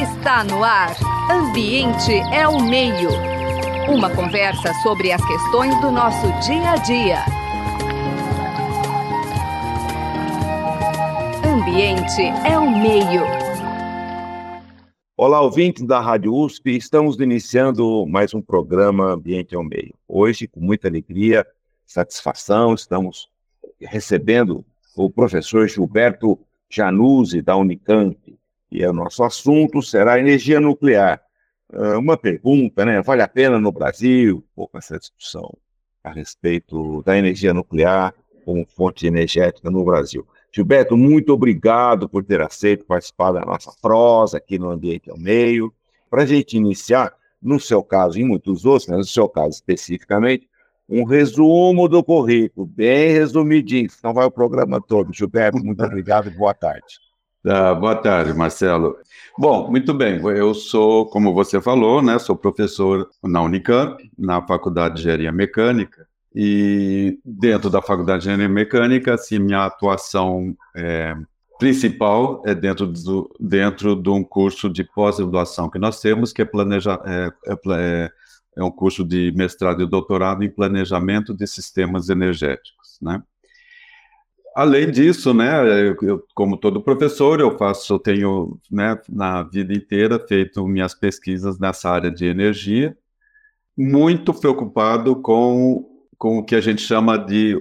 Está no ar. Ambiente é o meio. Uma conversa sobre as questões do nosso dia a dia. Ambiente é o meio. Olá, ouvintes da Rádio USP, estamos iniciando mais um programa Ambiente é o Meio. Hoje, com muita alegria, satisfação, estamos recebendo o professor Gilberto Januzzi, da Unicamp, e o nosso assunto será energia nuclear. Uh, uma pergunta, né? Vale a pena no Brasil, um pouco essa discussão a respeito da energia nuclear como fonte energética no Brasil. Gilberto, muito obrigado por ter aceito participar da nossa prosa aqui no Ambiente ao Meio. Para a gente iniciar, no seu caso e em muitos outros, mas no seu caso especificamente, um resumo do currículo, bem resumidinho, Então vai o programa todo. Gilberto, muito obrigado e boa tarde. Boa tarde, Marcelo. Bom, muito bem. Eu sou, como você falou, né, sou professor na Unicamp, na Faculdade de Engenharia Mecânica, e dentro da Faculdade de Engenharia Mecânica, assim, minha atuação é, principal é dentro, do, dentro de um curso de pós-graduação que nós temos, que é, planeja, é, é, é um curso de mestrado e doutorado em planejamento de sistemas energéticos, né? Além disso, né, eu, como todo professor, eu faço, eu tenho, né, na vida inteira feito minhas pesquisas nessa área de energia, muito preocupado com, com o que a gente chama de,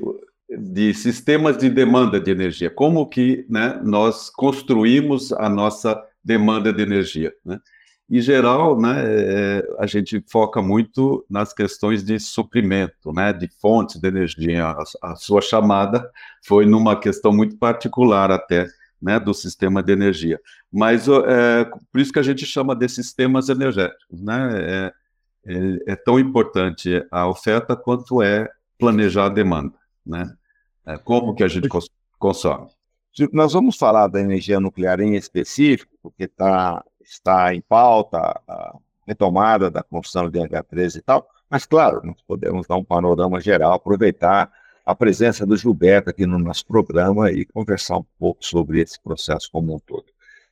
de sistemas de demanda de energia, como que, né, nós construímos a nossa demanda de energia, né? Em geral, né, é, a gente foca muito nas questões de suprimento, né, de fontes de energia. A, a sua chamada foi numa questão muito particular até, né, do sistema de energia. Mas é, por isso que a gente chama de sistemas energéticos, né? É, é, é tão importante a oferta quanto é planejar a demanda, né? É, como que a gente cons consome. Nós vamos falar da energia nuclear em específico, porque está está em pauta a retomada da construção de H13 e tal, mas claro, nós podemos dar um panorama geral, aproveitar a presença do Gilberto aqui no nosso programa e conversar um pouco sobre esse processo como um todo.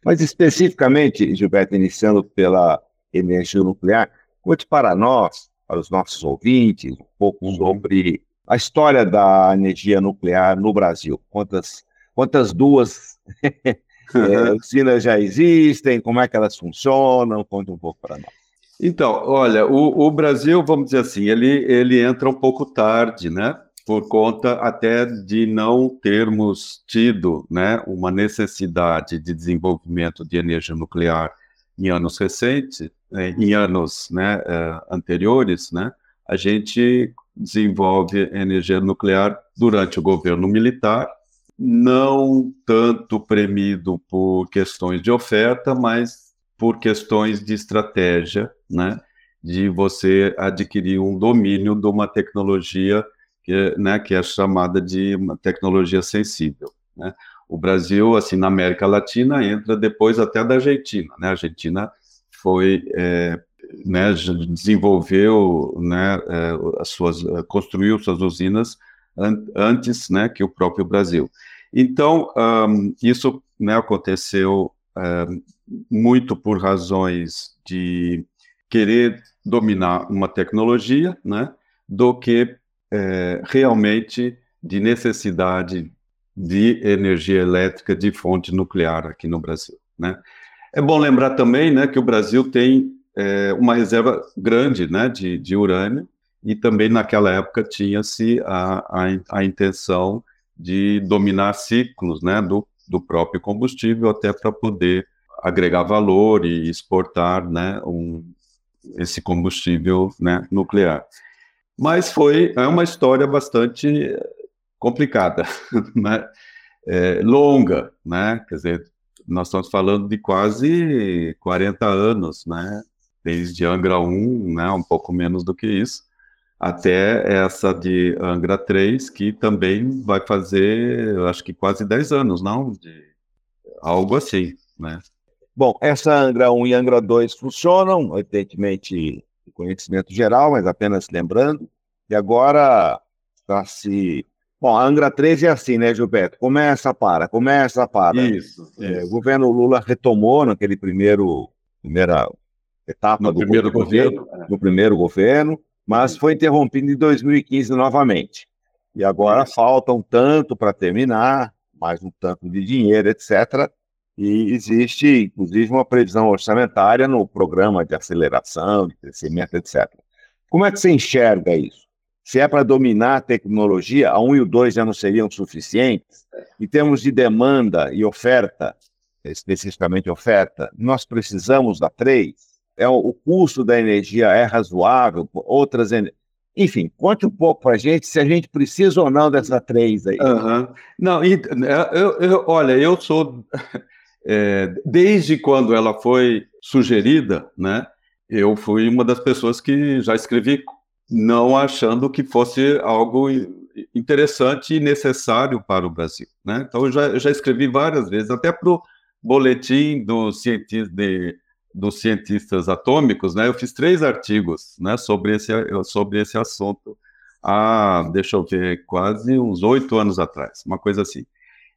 Mas especificamente, Gilberto, iniciando pela energia nuclear, conte para nós, para os nossos ouvintes, um pouco uhum. sobre a história da energia nuclear no Brasil. Quantas, quantas duas É, usinas já existem, como é que elas funcionam? Conta um pouco para nós. Então, olha, o, o, Brasil, vamos dizer assim, ele, ele entra um pouco tarde, né? Por conta até de não termos tido né, uma necessidade de desenvolvimento de energia nuclear em anos recentes, é, em anos né, é, anteriores, né? A gente desenvolve energia nuclear durante o governo militar não tanto premido por questões de oferta, mas por questões de estratégia, né? De você adquirir um domínio de uma tecnologia que, né, que é chamada de uma tecnologia sensível, né? O Brasil, assim, na América Latina, entra depois até da Argentina, né? A Argentina foi, é, né, desenvolveu, né, é, as suas, construiu suas usinas antes, né, que o próprio Brasil. Então, um, isso né, aconteceu um, muito por razões de querer dominar uma tecnologia, né, do que é, realmente de necessidade de energia elétrica de fonte nuclear aqui no Brasil. Né. É bom lembrar também né, que o Brasil tem é, uma reserva grande né, de, de urânio, e também naquela época tinha-se a, a, a intenção de dominar ciclos né, do, do próprio combustível até para poder agregar valor e exportar né, um, esse combustível né, nuclear. Mas foi é uma história bastante complicada, né? É, longa, né? Quer dizer, nós estamos falando de quase 40 anos, né? Desde Angra 1, né? Um pouco menos do que isso até essa de Angra 3, que também vai fazer, acho que quase 10 anos, não? De algo assim, né? Bom, essa Angra 1 e Angra 2 funcionam, evidentemente, de conhecimento geral, mas apenas lembrando, e agora está se Bom, a Angra 3 é assim, né, Gilberto? Começa, para, começa, para. Isso. É, isso. o governo Lula retomou naquele primeiro, primeira etapa no do primeiro governo, governo no primeiro governo, mas foi interrompido em 2015 novamente. E agora falta um tanto para terminar, mais um tanto de dinheiro, etc. E existe, inclusive, uma previsão orçamentária no programa de aceleração, de crescimento, etc. Como é que você enxerga isso? Se é para dominar a tecnologia, a 1 e o 2 já não seriam suficientes. Em termos de demanda e oferta, especificamente oferta, nós precisamos da 3. É, o custo da energia é razoável, outras enfim, conte um pouco para a gente se a gente precisa ou não dessa 3 aí. Uhum. Não, e, é, eu, eu, olha, eu sou. É, desde quando ela foi sugerida, né, eu fui uma das pessoas que já escrevi não achando que fosse algo interessante e necessário para o Brasil. Né? Então, eu já, eu já escrevi várias vezes, até para o boletim do cientista, de, dos cientistas atômicos, né? eu fiz três artigos né, sobre, esse, sobre esse assunto há, deixa eu ver, quase uns oito anos atrás, uma coisa assim.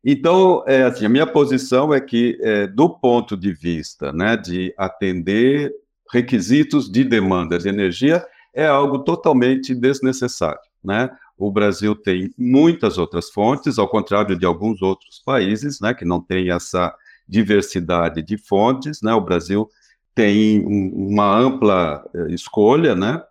Então, é, assim, a minha posição é que, é, do ponto de vista né, de atender requisitos de demanda de energia, é algo totalmente desnecessário. Né? O Brasil tem muitas outras fontes, ao contrário de alguns outros países, né, que não têm essa diversidade de fontes. Né? O Brasil tem um, uma ampla eh, escolha, né?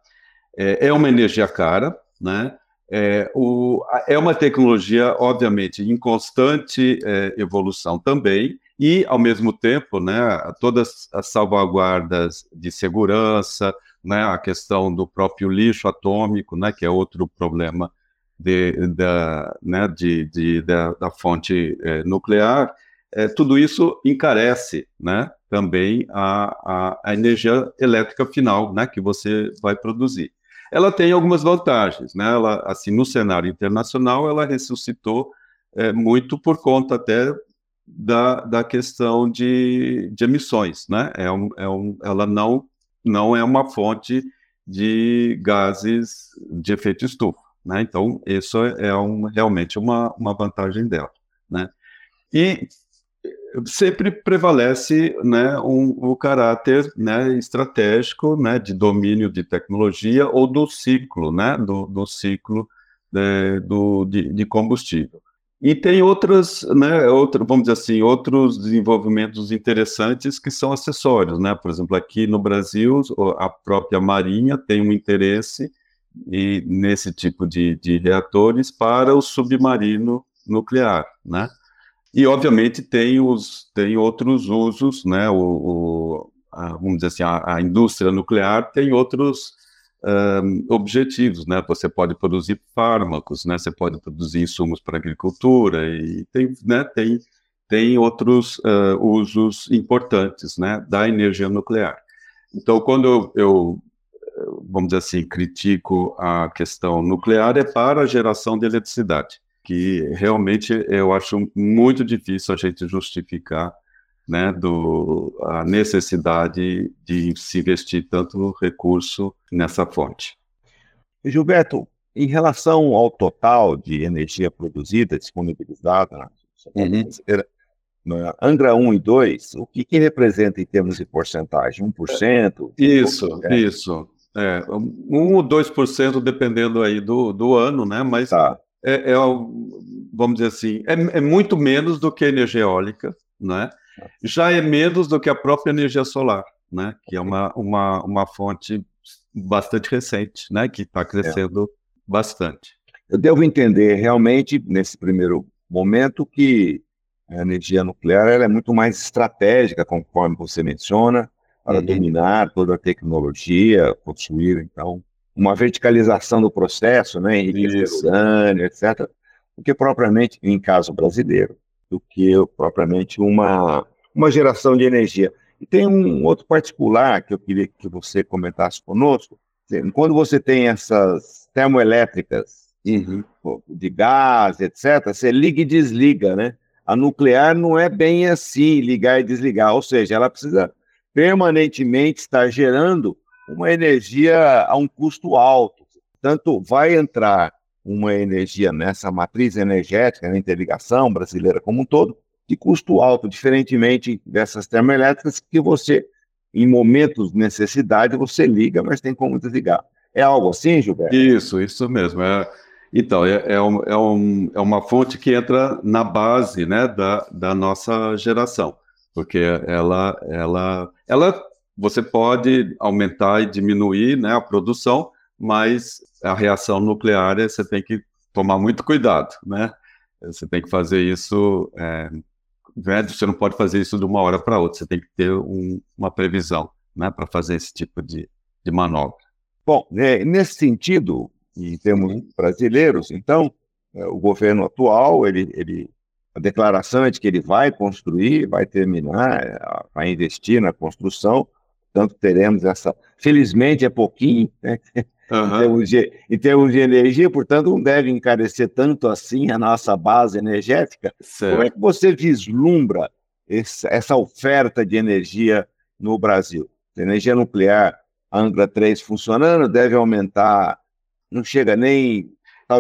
É, é, uma energia cara, né? É, o, é uma tecnologia, obviamente, em constante é, evolução também, e, ao mesmo tempo, né, todas as salvaguardas de segurança, né, a questão do próprio lixo atômico, né, que é outro problema de, da, né, de, de da, da, fonte é, nuclear, é, tudo isso encarece né, também a, a, a, energia elétrica final né, que você vai produzir. Ela tem algumas vantagens, né? Ela, assim, no cenário internacional, ela ressuscitou é, muito por conta até da, da questão de, de emissões, né? É um, é um, ela não não é uma fonte de gases de efeito estufa. Né? Então, isso é um, realmente uma, uma vantagem dela. Né? E sempre prevalece né, um, o caráter né, estratégico né, de domínio de tecnologia ou do ciclo, né, do, do ciclo de, do, de, de combustível. E tem outras, né, vamos dizer assim, outros desenvolvimentos interessantes que são acessórios, né? Por exemplo, aqui no Brasil, a própria Marinha tem um interesse e, nesse tipo de, de reatores para o submarino nuclear, né? E, obviamente, tem, os, tem outros usos, né? O, o a, vamos dizer assim, a, a indústria nuclear tem outros um, objetivos, né? Você pode produzir fármacos, né? Você pode produzir insumos para agricultura e tem, né? Tem tem outros uh, usos importantes, né? Da energia nuclear. Então, quando eu, eu vamos dizer assim, critico a questão nuclear é para a geração de eletricidade, que realmente eu acho muito difícil a gente justificar né, do, a necessidade de se investir tanto recurso nessa fonte. Gilberto, em relação ao total de energia produzida, disponibilizada na uhum. na Angra 1 e 2, o que, que representa em termos de porcentagem? 1%? Isso, é. isso. É, 1 ou 2% dependendo aí do, do ano, né? Mas tá. É, é, vamos dizer assim, é, é muito menos do que a energia eólica, né? já é menos do que a própria energia solar, né? Que é uma, uma, uma fonte bastante recente, né? Que está crescendo é. bastante. Eu devo entender realmente, nesse primeiro momento, que a energia nuclear é muito mais estratégica, conforme você menciona, para uhum. dominar toda a tecnologia, construir, então, uma verticalização do processo, né, enriquecer urânio, etc., do que propriamente, em caso brasileiro, do que propriamente uma, uma geração de energia. E tem um outro particular que eu queria que você comentasse conosco. Quando você tem essas termoelétricas uhum. de gás, etc., você liga e desliga, né? A nuclear não é bem assim, ligar e desligar, ou seja, ela precisa permanentemente estar gerando uma energia a um custo alto. Tanto vai entrar uma energia nessa matriz energética, na interligação brasileira como um todo, de custo alto, diferentemente dessas termoelétricas que você, em momentos de necessidade, você liga, mas tem como desligar. É algo assim, Gilberto? Isso, isso mesmo. É, então, é, é, um, é, um, é uma fonte que entra na base né, da, da nossa geração, porque ela, ela, ela, você pode aumentar e diminuir né, a produção, mas a reação nuclear você tem que tomar muito cuidado, né? Você tem que fazer isso, é, né, você não pode fazer isso de uma hora para outra, você tem que ter um, uma previsão, né, para fazer esse tipo de, de manobra. Bom, é, nesse sentido, em termos brasileiros, então, é, o governo atual, ele, ele, a declaração é de que ele vai construir, vai terminar, é, vai investir na construção, portanto, teremos essa. Felizmente é pouquinho, né? Uhum. Em, termos de, em, termos de, energia, portanto, não deve encarecer tanto assim a nossa base energética. Certo. Como é que você vislumbra esse, essa oferta de energia no Brasil? Energia nuclear, a Angra 3 funcionando, deve aumentar, não chega nem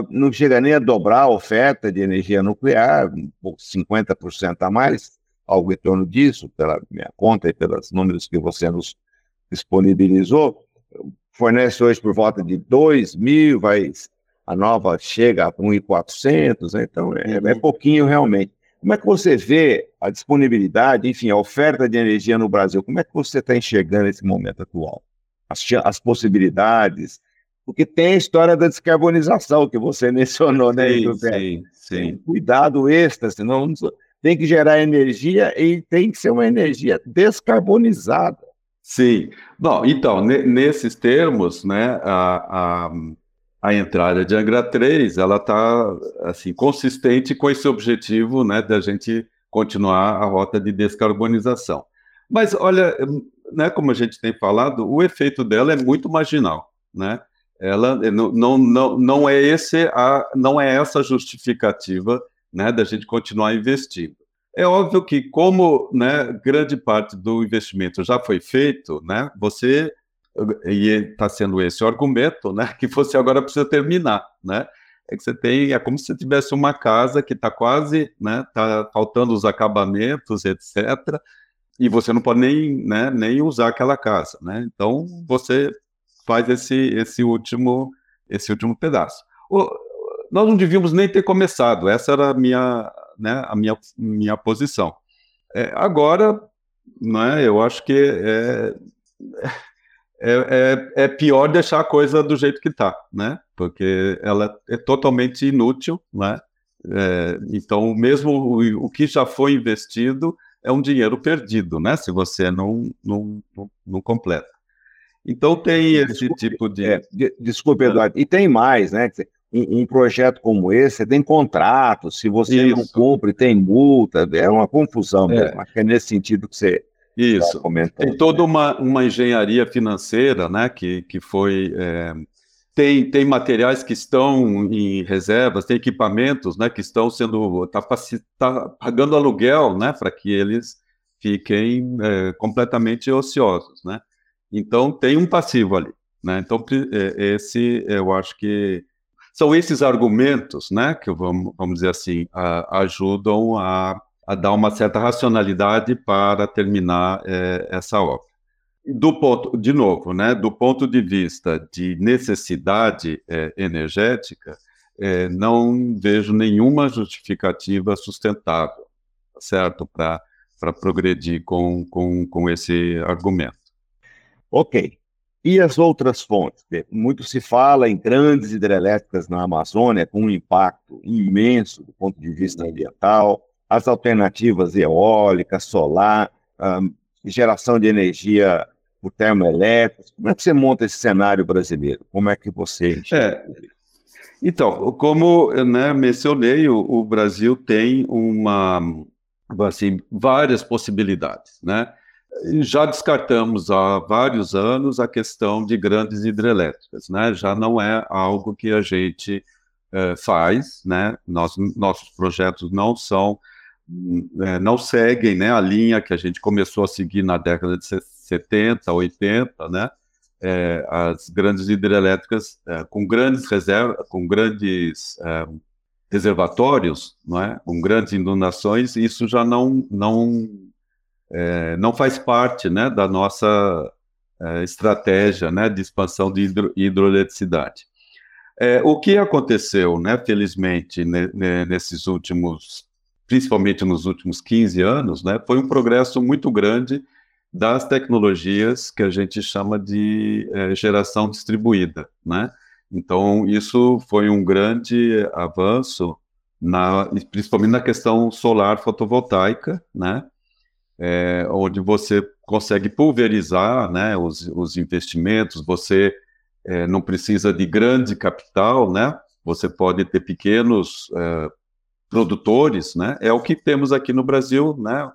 não chega nem a dobrar a oferta de energia nuclear, 50% a mais, algo em torno disso, pela minha conta e pelos números que você nos disponibilizou fornece hoje por volta de 2 mil, vai, a nova chega a 1.400, né? então é, é, uhum. pouquinho realmente. Como é que você vê a disponibilidade, enfim, a oferta de energia no Brasil? Como é que você está enxergando esse momento atual? As, as, possibilidades? Porque tem a história da descarbonização que você mencionou, né, sim, sim, sim. Cuidado extra, senão tem que gerar energia e tem que ser uma energia descarbonizada. Sim. Bom, então, nesses termos, né, a, a, a, entrada de Angra 3, ela está, assim, consistente com esse objetivo, né, da gente continuar a rota de descarbonização. Mas, olha, né, como a gente tem falado, o efeito dela é muito marginal, né? Ela não, não, não, é esse a, não é essa justificativa, né, da gente continuar investindo. É óbvio que, como né, grande parte do investimento já foi feito, né, você e está sendo esse o argumento, né, que você agora precisa terminar, né? É que você tem, é como se tivesse uma casa que está quase, né, está faltando os acabamentos, etc. E você não pode nem, né, nem usar aquela casa, né? Então você faz esse esse último esse último pedaço. O, nós não devíamos nem ter começado. Essa era a minha né, a minha, minha posição. É, agora, né, eu acho que é, é, é, é, pior deixar a coisa do jeito que está, né? Porque ela é totalmente inútil, né? É, então, mesmo o, o, que já foi investido é um dinheiro perdido, né? Se você não, não, não, não completa. Então tem esse desculpe, tipo de. É, desculpe, Eduardo. E tem mais, né? Um, um, projeto como esse, tem contrato, se você Isso. não cumpre, tem multa, é uma confusão é. mesmo. Acho que é nesse sentido que você Isso. Tem toda né? uma, uma engenharia financeira, né, que, que foi... É, tem, tem materiais que estão em reservas, tem equipamentos, né, que estão sendo... Está tá pagando aluguel, né, para que eles fiquem é, completamente ociosos, né? Então, tem um passivo ali, né? Então, é, esse, eu acho que são esses argumentos, né, que vamos, vamos dizer assim, a, ajudam a, a, dar uma certa racionalidade para terminar é, essa obra. Do ponto, de novo, né, do ponto de vista de necessidade é, energética, é, não vejo nenhuma justificativa sustentável, certo, para progredir com, com, com esse argumento. Ok. E as outras fontes? Muito se fala em grandes hidrelétricas na Amazônia, com um impacto imenso do ponto de vista ambiental, as alternativas eólica, solar, geração de energia por termoelétricos. Como é que você monta esse cenário brasileiro? Como é que você é. Então, como né, mencionei, o, o Brasil tem uma, assim, várias possibilidades, né? Já descartamos há vários anos a questão de grandes hidrelétricas, né? Já não é algo que a gente é, faz, né? Nós, nossos projetos não são, é, não seguem, né, a linha que a gente começou a seguir na década de 70, 80, né? é, as grandes hidrelétricas com grandes reservas, com grandes reservatórios, não é? com grandes inundações, isso já não, não, é, não faz parte né, da nossa é, estratégia né, de expansão de hidro, hidroeletricidade. É, o que aconteceu, né, felizmente, ne, ne, nesses últimos, principalmente nos últimos 15 anos, né, foi um progresso muito grande das tecnologias que a gente chama de é, geração distribuída, né? Então, isso foi um grande avanço, na, principalmente na questão solar fotovoltaica, né? É, onde você consegue pulverizar né, os, os investimentos, você é, não precisa de grande capital, né? Você pode ter pequenos é, produtores, né? É o que temos aqui no Brasil, né?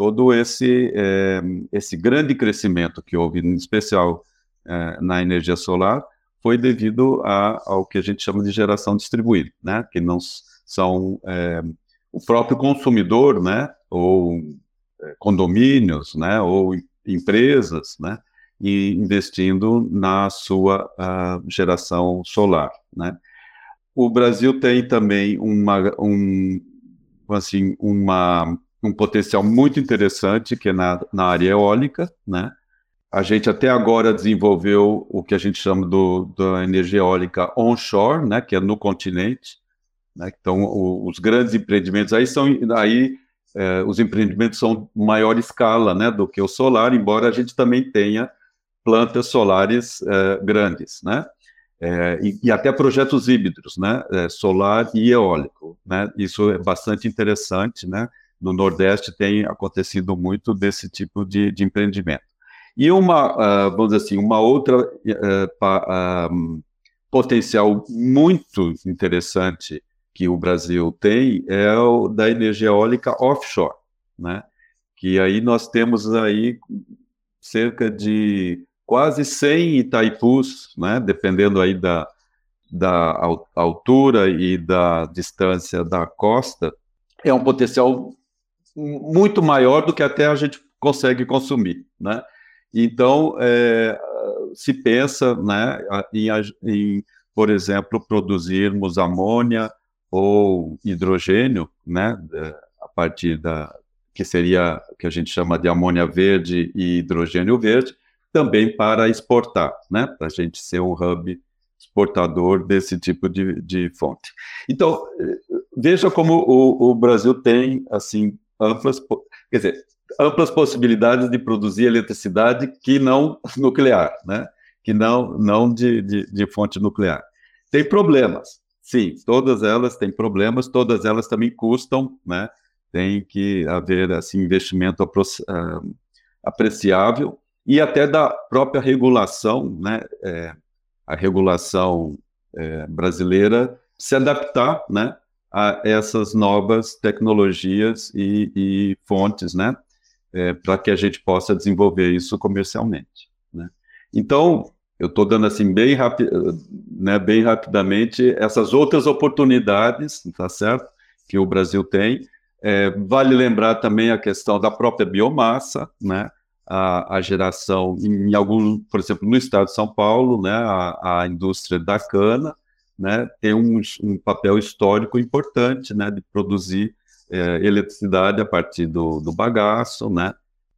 todo esse, é, esse grande crescimento que houve, em especial é, na energia solar, foi devido a, ao que a gente chama de geração distribuída, né? que não são é, o próprio consumidor, né? ou condomínios, né? ou empresas, né? e investindo na sua uh, geração solar, né? O Brasil tem também uma, um, assim, uma um potencial muito interessante, que é na, na área eólica, né? A gente até agora desenvolveu o que a gente chama do, da energia eólica onshore, né, que é no continente. Né? Então, o, os grandes empreendimentos aí são aí é, os empreendimentos são maior escala, né, do que o solar, embora a gente também tenha plantas solares é, grandes, né? É, e, e, até projetos híbridos, né, solar e eólico, né? Isso é bastante interessante, né? no Nordeste tem acontecido muito desse tipo de, de empreendimento. E uma, uh, vamos dizer assim, uma outra uh, pa, uh, potencial muito interessante que o Brasil tem é o da energia eólica offshore, né? Que aí nós temos aí cerca de quase 100 Itaipus, né? Dependendo aí da, da altura e da distância da costa, é um potencial muito maior do que até a gente consegue consumir, né? Então, é, se pensa né, em, em, por exemplo, produzirmos amônia ou hidrogênio, né, a partir da que seria que a gente chama de amônia verde e hidrogênio verde, também para exportar, né, para a gente ser um hub exportador desse tipo de, de fonte. Então, veja como o, o Brasil tem assim amplas, quer dizer, amplas possibilidades de produzir eletricidade que não nuclear, né? Que não, não de, de, de fonte nuclear. Tem problemas, sim, todas elas têm problemas, todas elas também custam, né? Tem que haver assim investimento uh, apreciável e até da própria regulação, né? É, a regulação é, brasileira se adaptar, né? a essas novas tecnologias e, e fontes, né, é, para que a gente possa desenvolver isso comercialmente. Né? Então, eu estou dando assim bem, rapi né, bem rapidamente essas outras oportunidades, tá certo, que o Brasil tem. É, vale lembrar também a questão da própria biomassa, né, a, a, geração em algum, por exemplo, no estado de São Paulo, né, a, a indústria da cana, né, tem um, um, papel histórico importante, né, de produzir é, eletricidade a partir do, do, bagaço, né,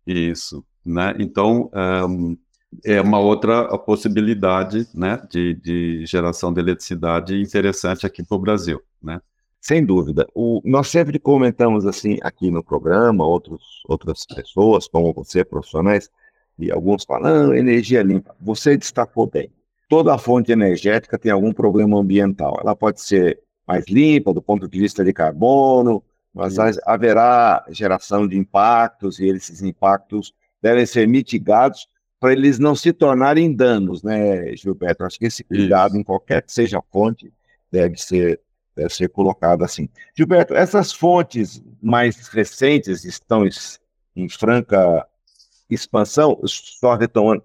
isso, né, então um, é uma outra possibilidade, né, de, de geração de eletricidade interessante aqui para o Brasil, né. Sem dúvida. O, nós sempre comentamos assim aqui no programa, outros, outras pessoas, como você, profissionais, e alguns falando, energia limpa. Você destacou bem toda fonte energética tem algum problema ambiental. Ela pode ser mais limpa do ponto de vista de carbono, mas Sim. haverá geração de impactos e esses impactos devem ser mitigados para eles não se tornarem danos, né, Gilberto? Acho que esse cuidado em qualquer que seja a fonte deve ser deve ser colocado assim. Gilberto, essas fontes mais recentes estão em franca expansão, só retomando,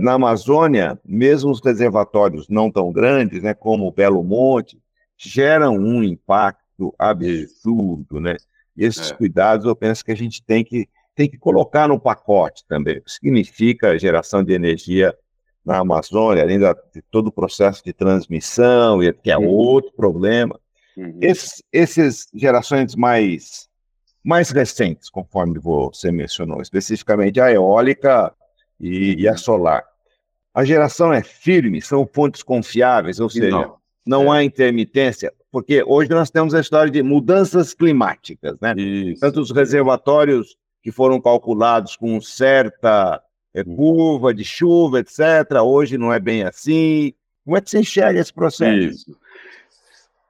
na Amazônia, mesmo os reservatórios não tão grandes, né, como o Belo Monte, geram um impacto absurdo, né? E esses é. cuidados eu penso que a gente tem que, tem que colocar no pacote também. O que significa geração de energia na Amazônia, além da, de todo o processo de transmissão, que é uhum. outro problema. Uhum. Esses, esses gerações mais, mais recentes, conforme você mencionou, especificamente a eólica e, e a uhum. solar. A geração é firme, são fontes confiáveis, ou seja, não, não é. há intermitência, porque hoje nós temos a história de mudanças climáticas, né? Isso. Tanto os reservatórios que foram calculados com certa é, curva de chuva, etc. Hoje não é bem assim. Como é que você enxerga esse processo? Isso.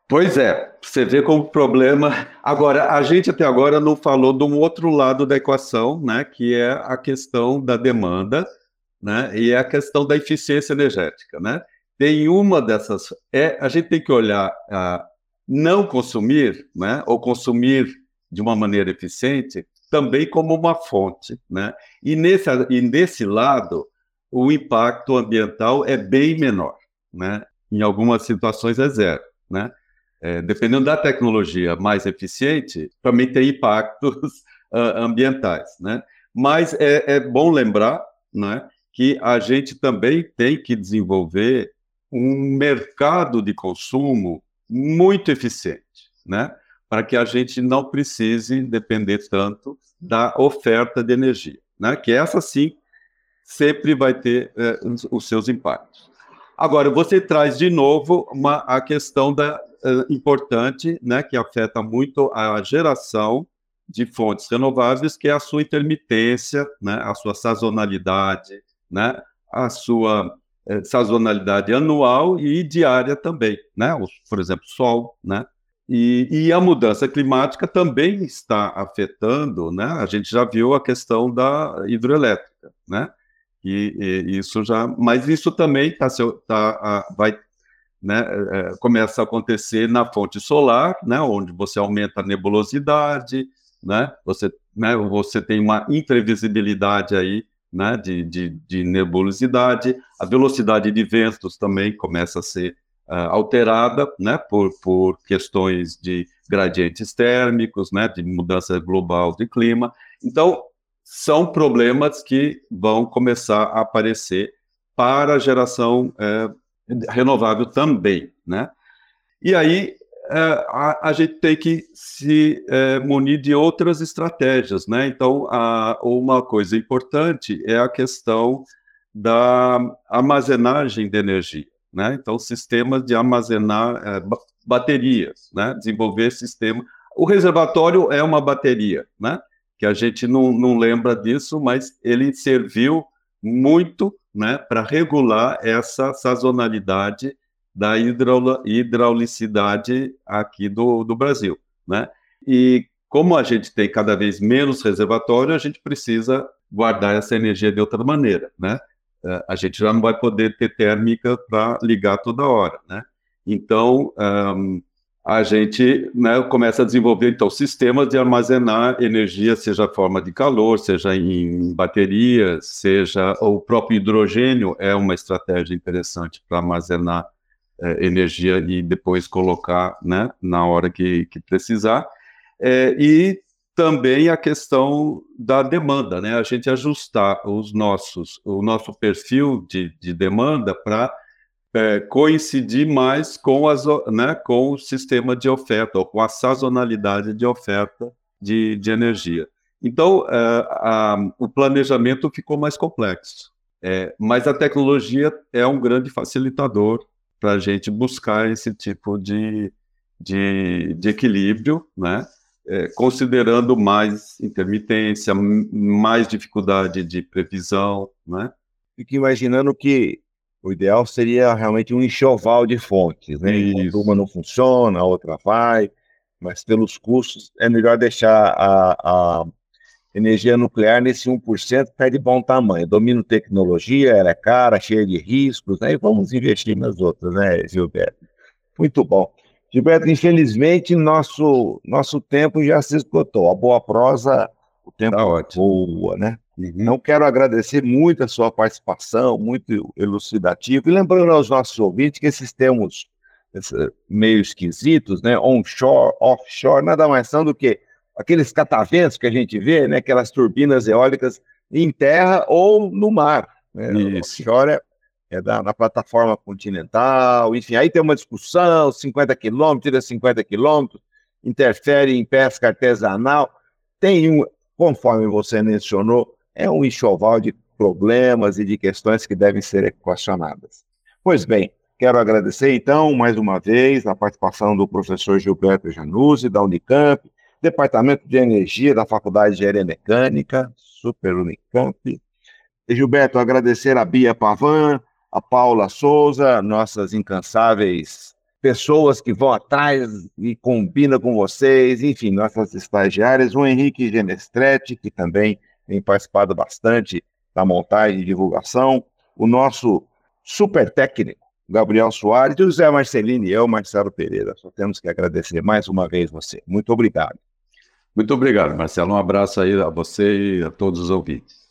Pois é, você vê como problema. Agora, a gente até agora não falou de um outro lado da equação, né, que é a questão da demanda, né, e é a questão da eficiência energética, né. Tem uma dessas, é a gente tem que olhar a não consumir, né, ou consumir de uma maneira eficiente, também como uma fonte, né? E nesse, e nesse lado, o impacto ambiental é bem menor, né? Em algumas situações é zero, né? É, dependendo da tecnologia mais eficiente, também tem impactos uh, ambientais, né? Mas é, é bom lembrar, né, que a gente também tem que desenvolver um mercado de consumo muito eficiente, né? Para que a gente não precise depender tanto da oferta de energia, né? que essa sim sempre vai ter é, os seus impactos. Agora, você traz de novo uma, a questão da, uh, importante, né, que afeta muito a geração de fontes renováveis, que é a sua intermitência, né, a sua sazonalidade, né, a sua uh, sazonalidade anual e diária também, né, por exemplo, sol, né, e, e, a mudança climática também está afetando, né? A gente já viu a questão da hidroelétrica, né? E, e isso já, mas isso também tá, tá, vai, né? É, começa a acontecer na fonte solar, né? Onde você aumenta a nebulosidade, né? Você, né? Você tem uma imprevisibilidade aí, né? De, de, de nebulosidade, a velocidade de ventos também começa a ser uh, alterada, né, por, por questões de gradientes térmicos, né, de mudança global de clima. Então, são problemas que vão começar a aparecer para a geração é, renovável também, né? E aí é, a, a, gente tem que se é, munir de outras estratégias, né? Então, a, uma coisa importante é a questão da armazenagem de energia né? Então, sistemas de armazenar é, baterias, né? Desenvolver sistema. O reservatório é uma bateria, né? Que a gente não, não lembra disso, mas ele serviu muito, né? Para regular essa sazonalidade da hidraulicidade aqui do, do Brasil, né? E como a gente tem cada vez menos reservatório, a gente precisa guardar essa energia de outra maneira, né? É, a gente já não vai poder ter térmica para ligar toda hora, né? Então, um, a gente né, começa a desenvolver, então, sistemas de armazenar energia, seja forma de calor, seja em baterias, seja o próprio hidrogênio é uma estratégia interessante para armazenar é, energia e depois colocar né, na hora que, que precisar. É, e também a questão da demanda, né? A gente ajustar os nossos, o nosso perfil de, de demanda para é, coincidir mais com, as, né, com o sistema de oferta, ou com a sazonalidade de oferta de, de energia. Então, é, a, o planejamento ficou mais complexo, é, mas a tecnologia é um grande facilitador para a gente buscar esse tipo de, de, de equilíbrio, né? É, considerando mais intermitência, mais dificuldade de previsão, né? Fico imaginando que o ideal seria realmente um enxoval de fontes, né? Uma não funciona, a outra vai, mas pelos custos é melhor deixar a, a energia nuclear nesse 1% que é de bom tamanho. Domino tecnologia, ela é cara, cheia de riscos, né? E vamos investir nas outras, né, Gilberto? Muito bom. Gilberto, infelizmente, nosso, nosso tempo já se esgotou. A boa prosa, o tempo tá voa, né? Uhum. Então, quero agradecer muito a sua participação, muito elucidativo. E lembrando aos nossos ouvintes que esses termos meio esquisitos, né? Onshore, offshore, nada mais são do que aqueles cataventos que a gente vê, né? Aquelas turbinas eólicas em terra ou no mar. Né? Offshore é é da, na plataforma continental, enfim, aí tem uma discussão, 50 quilômetros, tira 50 quilômetros, interfere em pesca artesanal, tem um, conforme você mencionou, é um enxoval de problemas e de questões que devem ser equacionadas. Pois bem, quero agradecer então mais uma vez a participação do professor Gilberto Januzzi, da Unicamp, Departamento de Energia da Faculdade de Engenharia Mecânica, Super Unicamp. Gilberto, agradecer a Bia Pavan, a Paula Souza, nossas incansáveis pessoas que vão atrás e combinam com vocês, enfim, nossas estagiárias, o Henrique Genestretti, que também tem participado bastante da montagem e divulgação, o nosso super técnico, Gabriel Soares, e o José Marcelino e eu, Marcelo Pereira. Só temos que agradecer mais uma vez você. Muito obrigado. Muito obrigado, Marcelo. Um abraço aí a você e a todos os ouvintes.